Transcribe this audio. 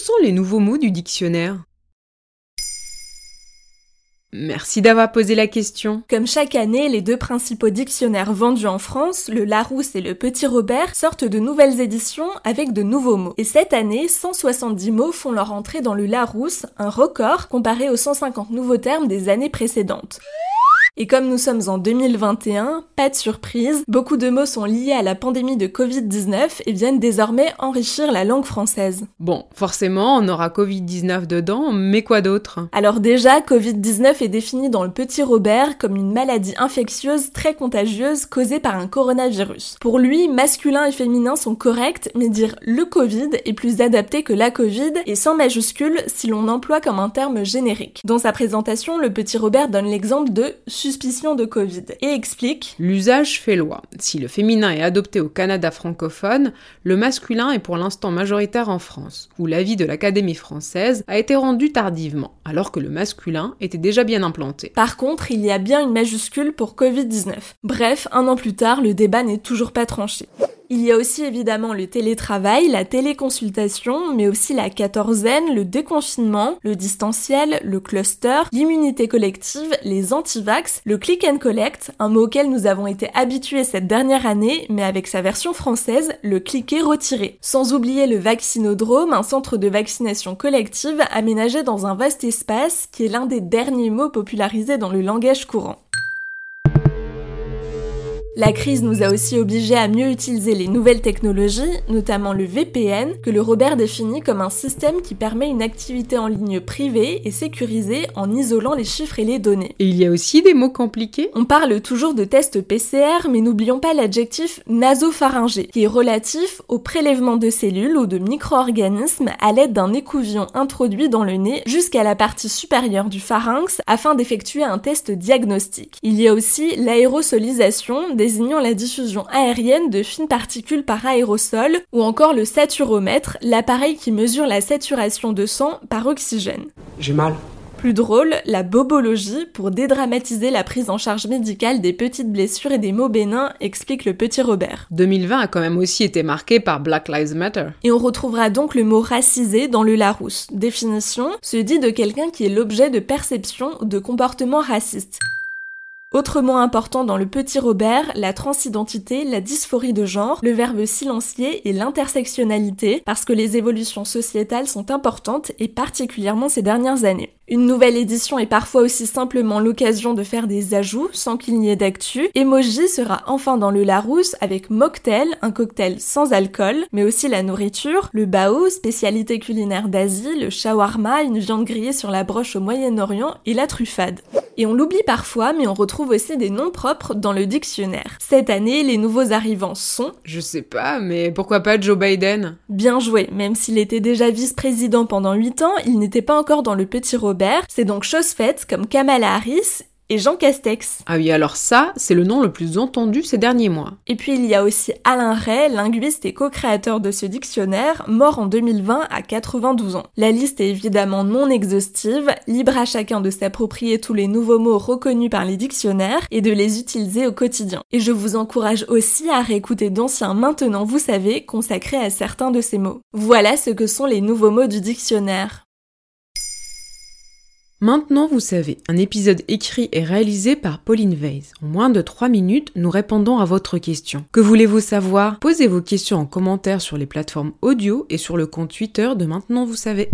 sont les nouveaux mots du dictionnaire? Merci d'avoir posé la question. Comme chaque année, les deux principaux dictionnaires vendus en France, le Larousse et le Petit Robert, sortent de nouvelles éditions avec de nouveaux mots. Et cette année, 170 mots font leur entrée dans le Larousse, un record comparé aux 150 nouveaux termes des années précédentes. Et comme nous sommes en 2021, pas de surprise, beaucoup de mots sont liés à la pandémie de Covid-19 et viennent désormais enrichir la langue française. Bon, forcément, on aura Covid-19 dedans, mais quoi d'autre? Alors déjà, Covid-19 est défini dans le petit Robert comme une maladie infectieuse très contagieuse causée par un coronavirus. Pour lui, masculin et féminin sont corrects, mais dire le Covid est plus adapté que la Covid et sans majuscule si l'on emploie comme un terme générique. Dans sa présentation, le petit Robert donne l'exemple de suspicion de Covid et explique L'usage fait loi. Si le féminin est adopté au Canada francophone, le masculin est pour l'instant majoritaire en France, où l'avis de l'Académie française a été rendu tardivement, alors que le masculin était déjà bien implanté. Par contre, il y a bien une majuscule pour Covid-19. Bref, un an plus tard, le débat n'est toujours pas tranché. Il y a aussi évidemment le télétravail, la téléconsultation, mais aussi la quatorzaine, le déconfinement, le distanciel, le cluster, l'immunité collective, les antivax, le click and collect, un mot auquel nous avons été habitués cette dernière année, mais avec sa version française, le cliquer retirer. Sans oublier le vaccinodrome, un centre de vaccination collective aménagé dans un vaste espace qui est l'un des derniers mots popularisés dans le langage courant. La crise nous a aussi obligés à mieux utiliser les nouvelles technologies, notamment le VPN, que le Robert définit comme un système qui permet une activité en ligne privée et sécurisée en isolant les chiffres et les données. Et il y a aussi des mots compliqués On parle toujours de test PCR, mais n'oublions pas l'adjectif nasopharyngé, qui est relatif au prélèvement de cellules ou de micro-organismes à l'aide d'un écouvillon introduit dans le nez jusqu'à la partie supérieure du pharynx afin d'effectuer un test diagnostique. Il y a aussi l'aérosolisation désignant la diffusion aérienne de fines particules par aérosol, ou encore le saturomètre, l'appareil qui mesure la saturation de sang par oxygène. J'ai mal. Plus drôle, la bobologie, pour dédramatiser la prise en charge médicale des petites blessures et des maux bénins, explique le petit Robert. 2020 a quand même aussi été marqué par Black Lives Matter. Et on retrouvera donc le mot racisé dans le Larousse. Définition, se dit de quelqu'un qui est l'objet de perception ou de comportement raciste. Autrement important dans le petit Robert, la transidentité, la dysphorie de genre, le verbe silencier et l'intersectionnalité, parce que les évolutions sociétales sont importantes et particulièrement ces dernières années. Une nouvelle édition est parfois aussi simplement l'occasion de faire des ajouts sans qu'il n'y ait d'actu. Emoji sera enfin dans le Larousse avec mocktail, un cocktail sans alcool, mais aussi la nourriture, le bao, spécialité culinaire d'Asie, le shawarma, une viande grillée sur la broche au Moyen-Orient et la truffade. Et on l'oublie parfois, mais on retrouve aussi des noms propres dans le dictionnaire. Cette année, les nouveaux arrivants sont... Je sais pas, mais pourquoi pas Joe Biden? Bien joué, même s'il était déjà vice-président pendant 8 ans, il n'était pas encore dans le petit Robert. C'est donc chose faite comme Kamala Harris et Jean Castex. Ah oui, alors ça, c'est le nom le plus entendu ces derniers mois. Et puis il y a aussi Alain Ray, linguiste et co-créateur de ce dictionnaire, mort en 2020 à 92 ans. La liste est évidemment non exhaustive, libre à chacun de s'approprier tous les nouveaux mots reconnus par les dictionnaires et de les utiliser au quotidien. Et je vous encourage aussi à réécouter d'anciens Maintenant vous savez consacrés à certains de ces mots. Voilà ce que sont les nouveaux mots du dictionnaire. Maintenant, vous savez, un épisode écrit et réalisé par Pauline Weiss. En moins de 3 minutes, nous répondons à votre question. Que voulez-vous savoir? Posez vos questions en commentaire sur les plateformes audio et sur le compte Twitter de Maintenant, vous savez.